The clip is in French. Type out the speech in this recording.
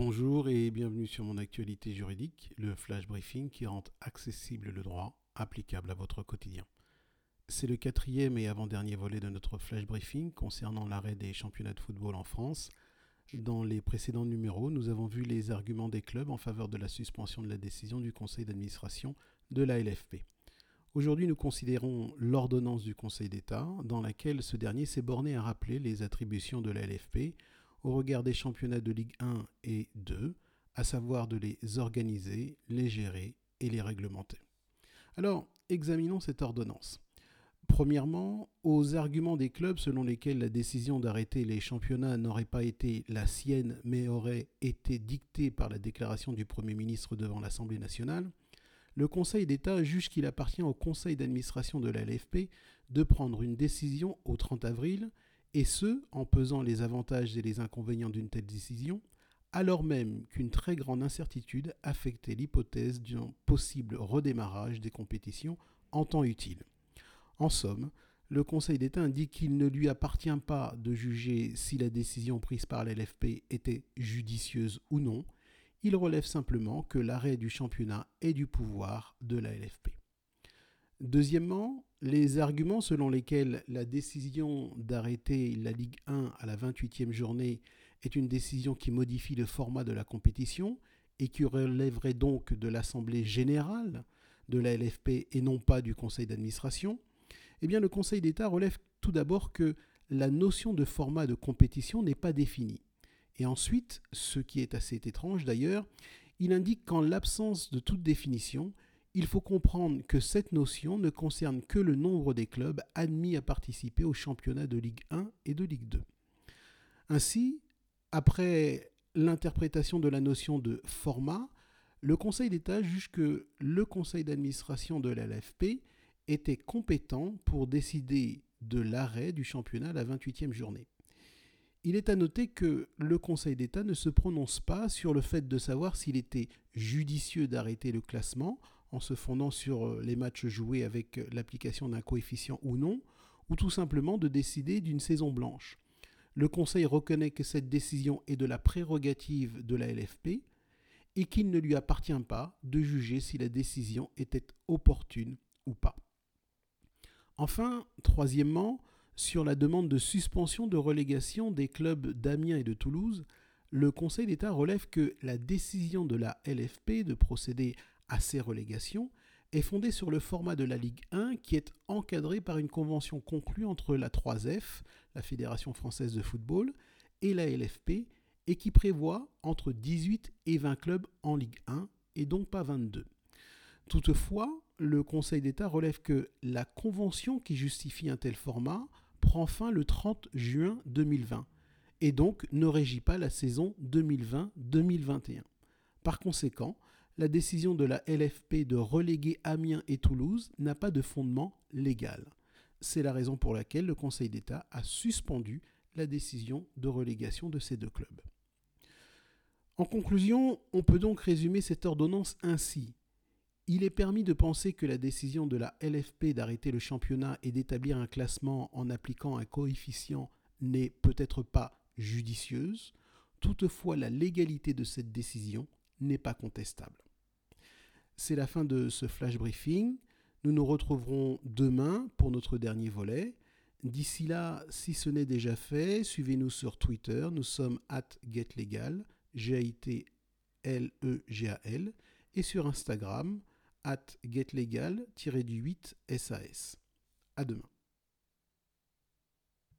Bonjour et bienvenue sur mon actualité juridique, le flash briefing qui rend accessible le droit applicable à votre quotidien. C'est le quatrième et avant-dernier volet de notre flash briefing concernant l'arrêt des championnats de football en France. Dans les précédents numéros, nous avons vu les arguments des clubs en faveur de la suspension de la décision du conseil d'administration de la LFP. Aujourd'hui, nous considérons l'ordonnance du Conseil d'État dans laquelle ce dernier s'est borné à rappeler les attributions de la LFP au regard des championnats de Ligue 1 et 2, à savoir de les organiser, les gérer et les réglementer. Alors, examinons cette ordonnance. Premièrement, aux arguments des clubs selon lesquels la décision d'arrêter les championnats n'aurait pas été la sienne mais aurait été dictée par la déclaration du Premier ministre devant l'Assemblée nationale, le Conseil d'État juge qu'il appartient au Conseil d'administration de la LFP de prendre une décision au 30 avril et ce, en pesant les avantages et les inconvénients d'une telle décision, alors même qu'une très grande incertitude affectait l'hypothèse d'un possible redémarrage des compétitions en temps utile. En somme, le Conseil d'État indique qu'il ne lui appartient pas de juger si la décision prise par l'LFP était judicieuse ou non, il relève simplement que l'arrêt du championnat est du pouvoir de la LFP. Deuxièmement, les arguments selon lesquels la décision d'arrêter la Ligue 1 à la 28e journée est une décision qui modifie le format de la compétition et qui relèverait donc de l'Assemblée générale de la LFP et non pas du Conseil d'administration, eh bien le Conseil d'État relève tout d'abord que la notion de format de compétition n'est pas définie. Et ensuite, ce qui est assez étrange d'ailleurs, il indique qu'en l'absence de toute définition, il faut comprendre que cette notion ne concerne que le nombre des clubs admis à participer au championnat de Ligue 1 et de Ligue 2. Ainsi, après l'interprétation de la notion de format, le Conseil d'État juge que le conseil d'administration de l'LFP était compétent pour décider de l'arrêt du championnat à la 28e journée. Il est à noter que le Conseil d'État ne se prononce pas sur le fait de savoir s'il était judicieux d'arrêter le classement en se fondant sur euh, les matchs joués avec euh, l'application d'un coefficient ou non, ou tout simplement de décider d'une saison blanche. Le Conseil reconnaît que cette décision est de la prérogative de la LFP et qu'il ne lui appartient pas de juger si la décision était opportune ou pas. Enfin, troisièmement, sur la demande de suspension de relégation des clubs d'Amiens et de Toulouse, le Conseil d'État relève que la décision de la LFP de procéder à ces relégations est fondée sur le format de la Ligue 1 qui est encadré par une convention conclue entre la 3F, la Fédération française de football, et la LFP et qui prévoit entre 18 et 20 clubs en Ligue 1 et donc pas 22. Toutefois, le Conseil d'État relève que la convention qui justifie un tel format prend fin le 30 juin 2020 et donc ne régit pas la saison 2020-2021. Par conséquent, la décision de la LFP de reléguer Amiens et Toulouse n'a pas de fondement légal. C'est la raison pour laquelle le Conseil d'État a suspendu la décision de relégation de ces deux clubs. En conclusion, on peut donc résumer cette ordonnance ainsi. Il est permis de penser que la décision de la LFP d'arrêter le championnat et d'établir un classement en appliquant un coefficient n'est peut-être pas judicieuse, toutefois la légalité de cette décision n'est pas contestable. C'est la fin de ce flash briefing. Nous nous retrouverons demain pour notre dernier volet. D'ici là, si ce n'est déjà fait, suivez-nous sur Twitter. Nous sommes at getlegal, G-A-I-T-L-E-G-A-L, et sur Instagram, at getlegal-8-SAS. À demain.